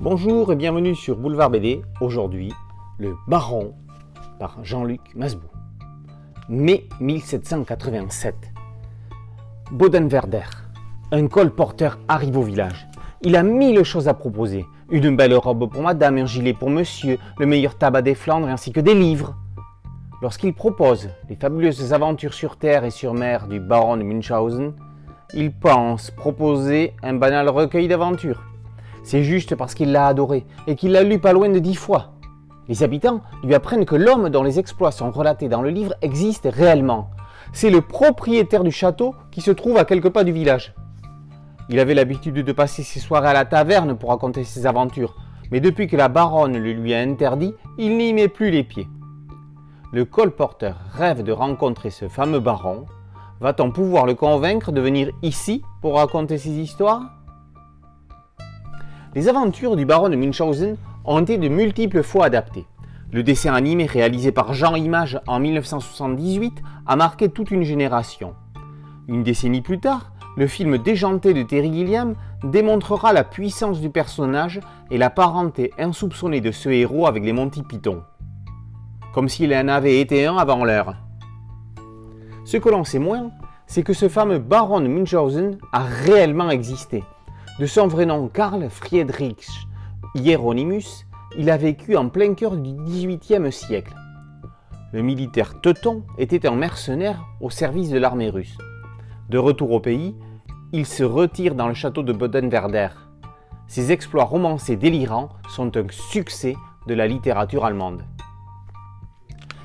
Bonjour et bienvenue sur Boulevard BD. Aujourd'hui, Le Baron par Jean-Luc Masbou. Mai 1787. Bodenwerder, un colporteur arrive au village. Il a mille choses à proposer. Une belle robe pour madame, un gilet pour monsieur, le meilleur tabac des Flandres ainsi que des livres. Lorsqu'il propose les fabuleuses aventures sur terre et sur mer du baron de Münchhausen, il pense proposer un banal recueil d'aventures. C'est juste parce qu'il l'a adoré et qu'il l'a lu pas loin de dix fois. Les habitants lui apprennent que l'homme dont les exploits sont relatés dans le livre existe réellement. C'est le propriétaire du château qui se trouve à quelques pas du village. Il avait l'habitude de passer ses soirées à la taverne pour raconter ses aventures, mais depuis que la baronne le lui a interdit, il n'y met plus les pieds. Le colporteur rêve de rencontrer ce fameux baron. Va-t-on pouvoir le convaincre de venir ici pour raconter ses histoires? Les aventures du baron de Münchhausen ont été de multiples fois adaptées. Le dessin animé réalisé par Jean Image en 1978 a marqué toute une génération. Une décennie plus tard, le film déjanté de Terry Gilliam démontrera la puissance du personnage et la parenté insoupçonnée de ce héros avec les Monty Python. Comme s'il en avait été un avant l'heure. Ce que l'on sait moins, c'est que ce fameux baron de Münchhausen a réellement existé de son vrai nom Karl Friedrich Hieronymus, il a vécu en plein cœur du XVIIIe siècle. Le militaire teuton était un mercenaire au service de l'armée russe. De retour au pays, il se retire dans le château de Bodenwerder. Ses exploits romancés délirants sont un succès de la littérature allemande.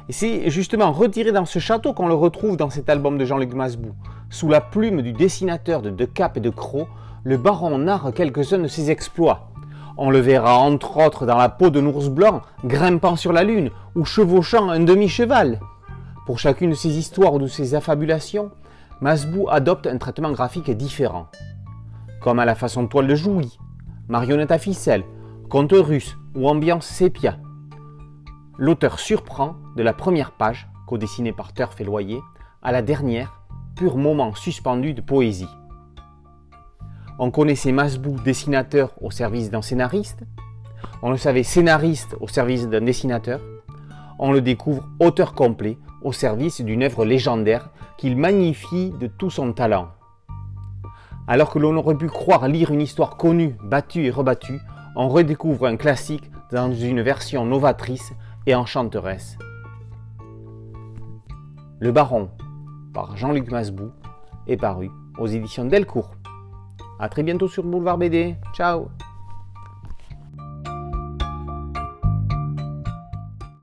Et c'est justement retiré dans ce château qu'on le retrouve dans cet album de Jean-Luc Masbou, sous la plume du dessinateur de De Cap et de Croc, le baron narre quelques-uns de ses exploits. On le verra entre autres dans la peau d'un ours blanc, grimpant sur la lune ou chevauchant un demi-cheval. Pour chacune de ces histoires ou de ces affabulations, Masbou adopte un traitement graphique différent. Comme à la façon toile de Jouy, marionnette à ficelle, conte russe ou ambiance sépia. L'auteur surprend de la première page, co-dessinée par Turf et Loyer, à la dernière, pur moment suspendu de poésie. On connaissait Masbou dessinateur au service d'un scénariste. On le savait scénariste au service d'un dessinateur. On le découvre auteur complet au service d'une œuvre légendaire qu'il magnifie de tout son talent. Alors que l'on aurait pu croire lire une histoire connue, battue et rebattue, on redécouvre un classique dans une version novatrice et enchanteresse. Le Baron, par Jean-Luc Masbou, est paru aux éditions Delcourt. A très bientôt sur Boulevard BD. Ciao